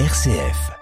RCF.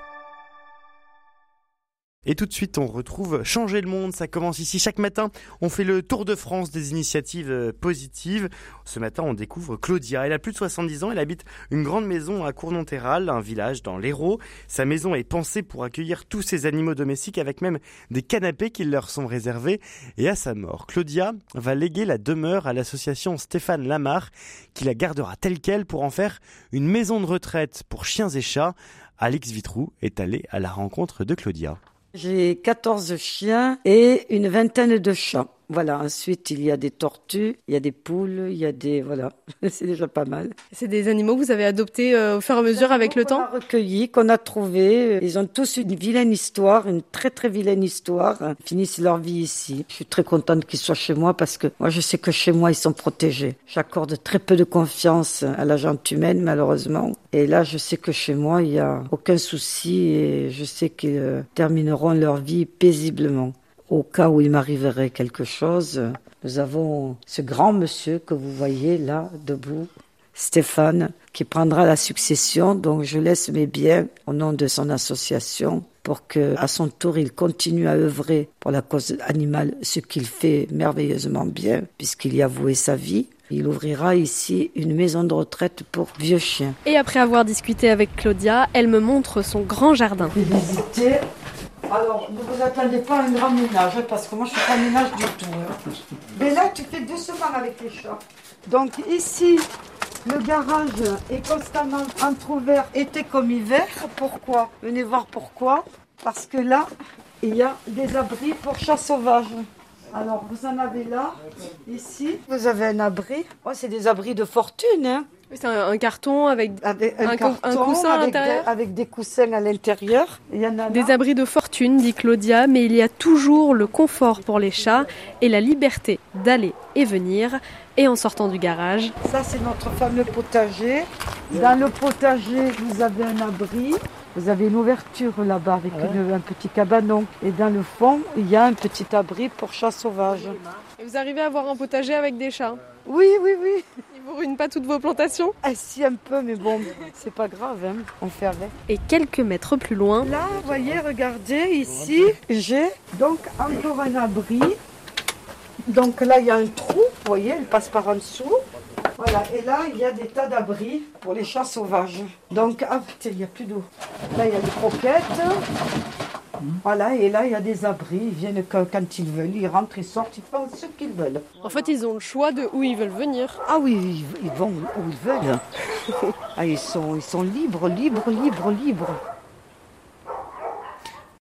Et tout de suite, on retrouve Changer le monde. Ça commence ici chaque matin. On fait le tour de France des initiatives euh, positives. Ce matin, on découvre Claudia. Elle a plus de 70 ans. Elle habite une grande maison à Cournonterral, un village dans l'Hérault. Sa maison est pensée pour accueillir tous ses animaux domestiques avec même des canapés qui leur sont réservés. Et à sa mort, Claudia va léguer la demeure à l'association Stéphane Lamar qui la gardera telle qu'elle pour en faire une maison de retraite pour chiens et chats. Alex Vitrou est allé à la rencontre de Claudia. J'ai 14 chiens et une vingtaine de chats. Voilà, ensuite il y a des tortues, il y a des poules, il y a des... Voilà, c'est déjà pas mal. C'est des animaux que vous avez adoptés euh, au fur et à mesure avec le temps recueillis, qu'on a trouvés. Ils ont tous une vilaine histoire, une très très vilaine histoire. Ils finissent leur vie ici. Je suis très contente qu'ils soient chez moi parce que moi je sais que chez moi ils sont protégés. J'accorde très peu de confiance à la gente humaine malheureusement. Et là je sais que chez moi il n'y a aucun souci et je sais qu'ils euh, termineront leur vie paisiblement au cas où il m'arriverait quelque chose. Nous avons ce grand monsieur que vous voyez là, debout, Stéphane, qui prendra la succession. Donc je laisse mes biens au nom de son association pour que, à son tour, il continue à œuvrer pour la cause animale, ce qu'il fait merveilleusement bien, puisqu'il y a voué sa vie. Il ouvrira ici une maison de retraite pour vieux chiens. Et après avoir discuté avec Claudia, elle me montre son grand jardin. Visiter alors, ne vous attendez pas à un grand ménage, parce que moi je fais pas ménage du tout. Hein. Mais là, tu fais doucement avec les chats. Donc ici, le garage est constamment entrouvert, été comme hiver. Pourquoi? Venez voir pourquoi. Parce que là, il y a des abris pour chats sauvages. Alors, vous en avez là, ici. Vous avez un abri. Oh, c'est des abris de fortune. Hein. C'est un, un, carton avec, avec un, un, carton, un coussin à avec des, avec des coussins à l'intérieur. Il y en a Des là. abris de fortune, dit Claudia, mais il y a toujours le confort pour les chats et la liberté d'aller et venir. Et en sortant du garage, Ça, c'est notre fameux potager. Dans le potager, vous avez un abri. Vous avez une ouverture là-bas avec une- un petit cabanon. Et dans le fond, il y a un petit abri pour chats sauvages. et vous arrivez à avoir un potager avec des chats? Oui, oui, oui. Vous ruinent pas toutes vos plantations? Ah, si, un peu, mais bon, c'est pas grave. hein. On fait avec. Et quelques mètres plus loin, Là, vous voyez, regardez, ici, j'ai donc encore un abri. Donc là, il y a un trou, vous voyez, il passe par en dessous. Voilà, et là, il y a des tas d'abris pour les chats sauvages. Donc, ah, tiens, il n'y a plus d'eau. Là, il y a des croquettes. Voilà, et là, il y a des abris. Ils viennent quand, quand ils veulent, ils rentrent, ils sortent, ils font ce qu'ils veulent. en fait, ils ont le choix de où ils veulent venir. Ah oui, ils, ils vont où ils veulent. Ah, ils sont, ils sont libres, libres, libres, libres.